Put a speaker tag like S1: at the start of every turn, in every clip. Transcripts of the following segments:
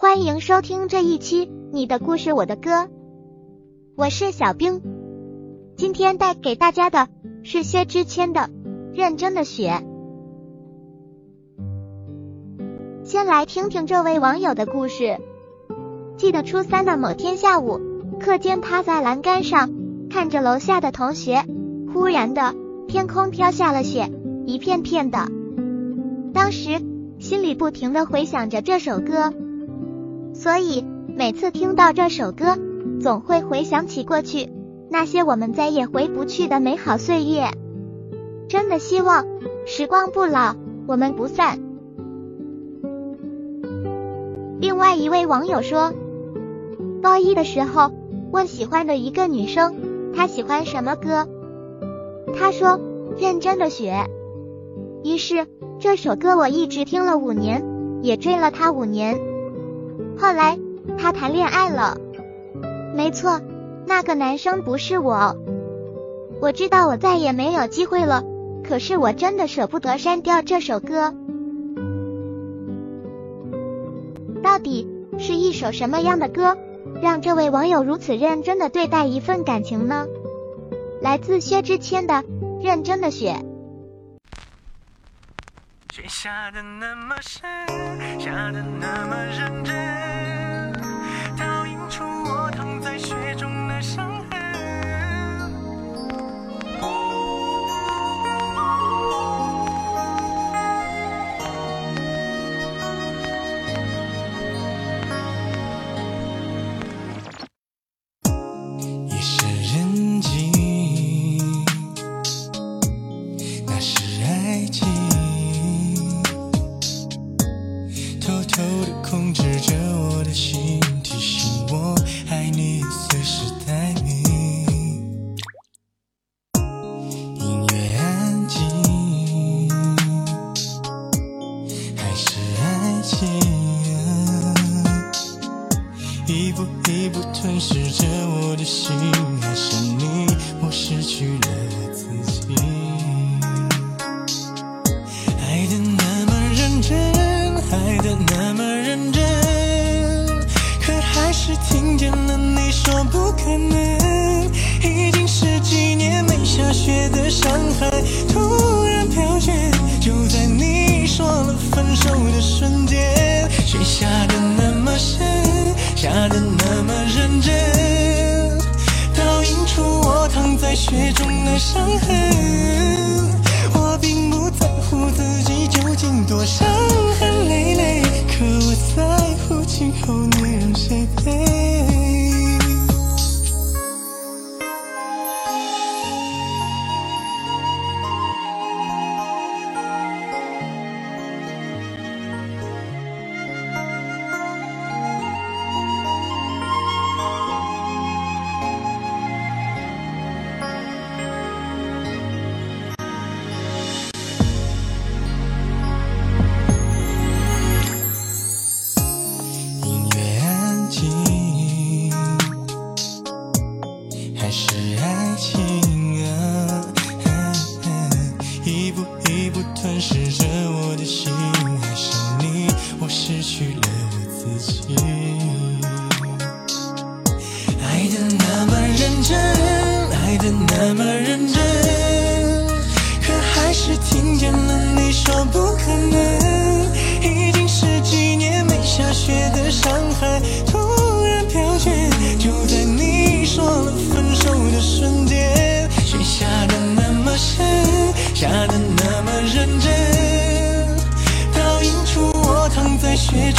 S1: 欢迎收听这一期《你的故事我的歌》，我是小冰。今天带给大家的是薛之谦的《认真的雪》。先来听听这位网友的故事。记得初三的某天下午，课间趴在栏杆上看着楼下的同学，忽然的天空飘下了雪，一片片的。当时心里不停的回想着这首歌。所以每次听到这首歌，总会回想起过去那些我们再也回不去的美好岁月。真的希望时光不老，我们不散。另外一位网友说，高一的时候问喜欢的一个女生，她喜欢什么歌？她说认真的雪。于是这首歌我一直听了五年，也追了她五年。后来他谈恋爱了，没错，那个男生不是我。我知道我再也没有机会了，可是我真的舍不得删掉这首歌。到底是一首什么样的歌，让这位网友如此认真的对待一份感情呢？来自薛之谦的《认真的雪》。
S2: 雪下的那么深，下的那么认真，倒映出我躺在雪中情一步一步吞噬着我的心，爱上你，我失去了自己，爱的那么认真，爱的那么认真，可还是听见了你说不可能，已经十几年没下雪的上。伤痕，我并不在乎自己究竟多伤着我的心爱上你，我失去了我自己。爱的那么认真，爱的那么认真，可还是听见了你说不可能。已经十几年没下雪的上海。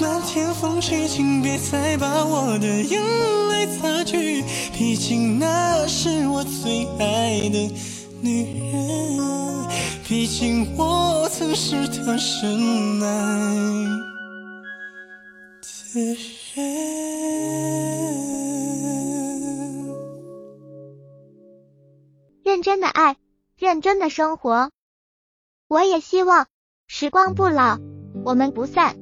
S2: 漫天风雨，请别再把我的眼泪擦去，毕竟那是我最爱的女人，毕竟我曾是她深爱的人。
S1: 认真的爱，认真的生活。我也希望时光不老，我们不散。